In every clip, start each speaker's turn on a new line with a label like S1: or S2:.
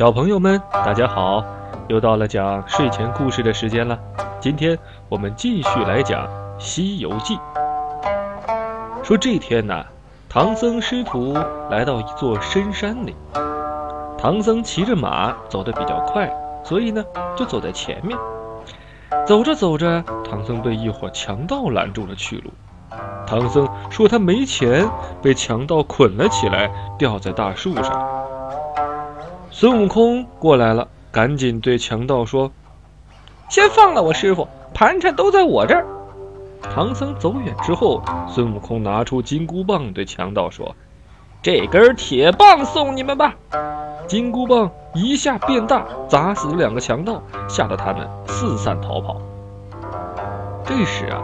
S1: 小朋友们，大家好！又到了讲睡前故事的时间了。今天我们继续来讲《西游记》。说这天呢，唐僧师徒来到一座深山里，唐僧骑着马走得比较快，所以呢就走在前面。走着走着，唐僧被一伙强盗拦住了去路。唐僧说他没钱，被强盗捆了起来，吊在大树上。孙悟空过来了，赶紧对强盗说：“
S2: 先放了我师傅，盘缠都在我这儿。”
S1: 唐僧走远之后，孙悟空拿出金箍棒对强盗说：“这根铁棒送你们吧。”金箍棒一下变大，砸死了两个强盗，吓得他们四散逃跑。这时啊。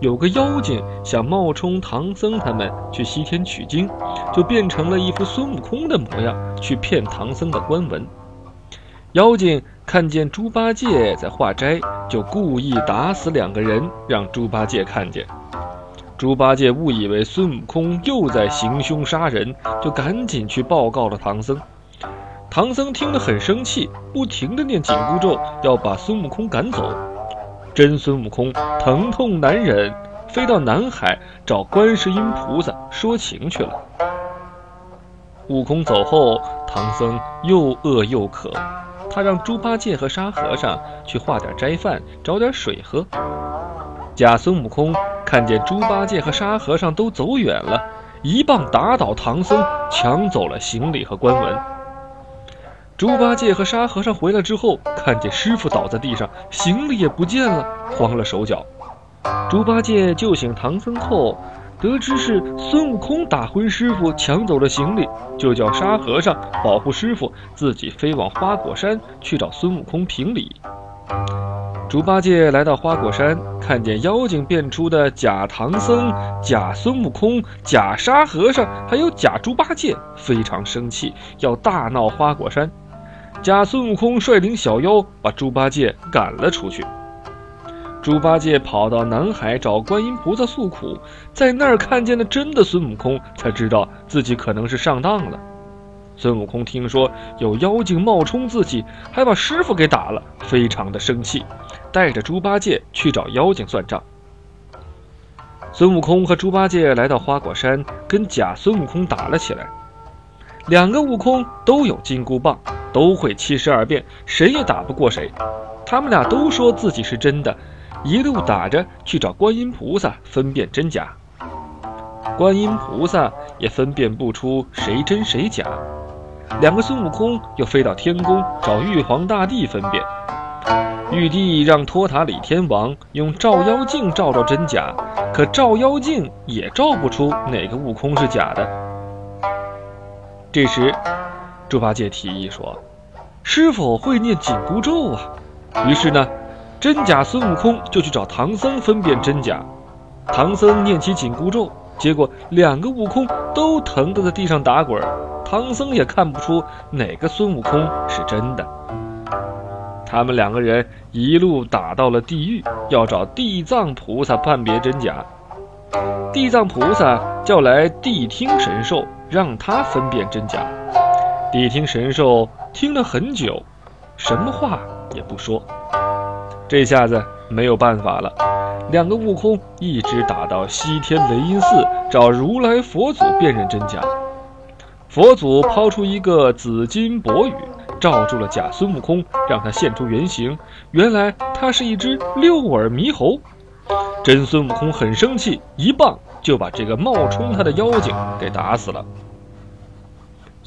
S1: 有个妖精想冒充唐僧他们去西天取经，就变成了一副孙悟空的模样去骗唐僧的官文。妖精看见猪八戒在化斋，就故意打死两个人，让猪八戒看见。猪八戒误以为孙悟空又在行凶杀人，就赶紧去报告了唐僧。唐僧听了很生气，不停地念紧箍咒，要把孙悟空赶走。真孙悟空疼痛难忍，飞到南海找观世音菩萨说情去了。悟空走后，唐僧又饿又渴，他让猪八戒和沙和尚去化点斋饭，找点水喝。假孙悟空看见猪八戒和沙和尚都走远了，一棒打倒唐僧，抢走了行李和官文。猪八戒和沙和尚回来之后，看见师傅倒在地上，行李也不见了，慌了手脚。猪八戒救醒唐僧后，得知是孙悟空打昏师傅，抢走了行李，就叫沙和尚保护师傅，自己飞往花果山去找孙悟空评理。猪八戒来到花果山，看见妖精变出的假唐僧、假孙悟空、假沙和尚，还有假猪八戒，非常生气，要大闹花果山。假孙悟空率领小妖把猪八戒赶了出去。猪八戒跑到南海找观音菩萨诉苦，在那儿看见了真的孙悟空，才知道自己可能是上当了。孙悟空听说有妖精冒充自己，还把师傅给打了，非常的生气，带着猪八戒去找妖精算账。孙悟空和猪八戒来到花果山，跟假孙悟空打了起来。两个悟空都有金箍棒。都会七十二变，谁也打不过谁。他们俩都说自己是真的，一路打着去找观音菩萨分辨真假。观音菩萨也分辨不出谁真谁假。两个孙悟空又飞到天宫找玉皇大帝分辨。玉帝让托塔李天王用照妖镜照照真假，可照妖镜也照不出哪个悟空是假的。这时。猪八戒提议说：“师傅会念紧箍咒啊！”于是呢，真假孙悟空就去找唐僧分辨真假。唐僧念起紧箍咒，结果两个悟空都疼得在地上打滚，唐僧也看不出哪个孙悟空是真的。他们两个人一路打到了地狱，要找地藏菩萨判别真假。地藏菩萨叫来谛听神兽，让他分辨真假。谛听神兽听了很久，什么话也不说。这下子没有办法了，两个悟空一直打到西天雷音寺找如来佛祖辨认真假。佛祖抛出一个紫金箔羽，罩住了假孙悟空，让他现出原形。原来他是一只六耳猕猴。真孙悟空很生气，一棒就把这个冒充他的妖精给打死了。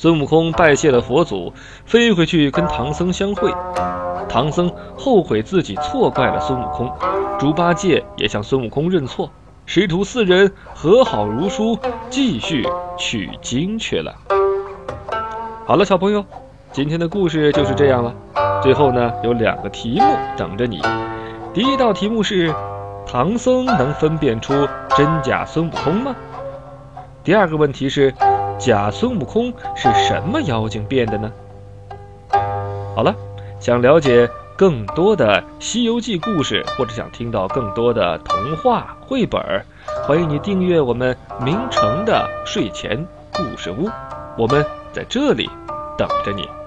S1: 孙悟空拜谢了佛祖，飞回去跟唐僧相会。唐僧后悔自己错怪了孙悟空，猪八戒也向孙悟空认错，师徒四人和好如初，继续取经去了。好了，小朋友，今天的故事就是这样了。最后呢，有两个题目等着你。第一道题目是：唐僧能分辨出真假孙悟空吗？第二个问题是。假孙悟空是什么妖精变的呢？好了，想了解更多的《西游记》故事，或者想听到更多的童话绘本，欢迎你订阅我们明成的睡前故事屋，我们在这里等着你。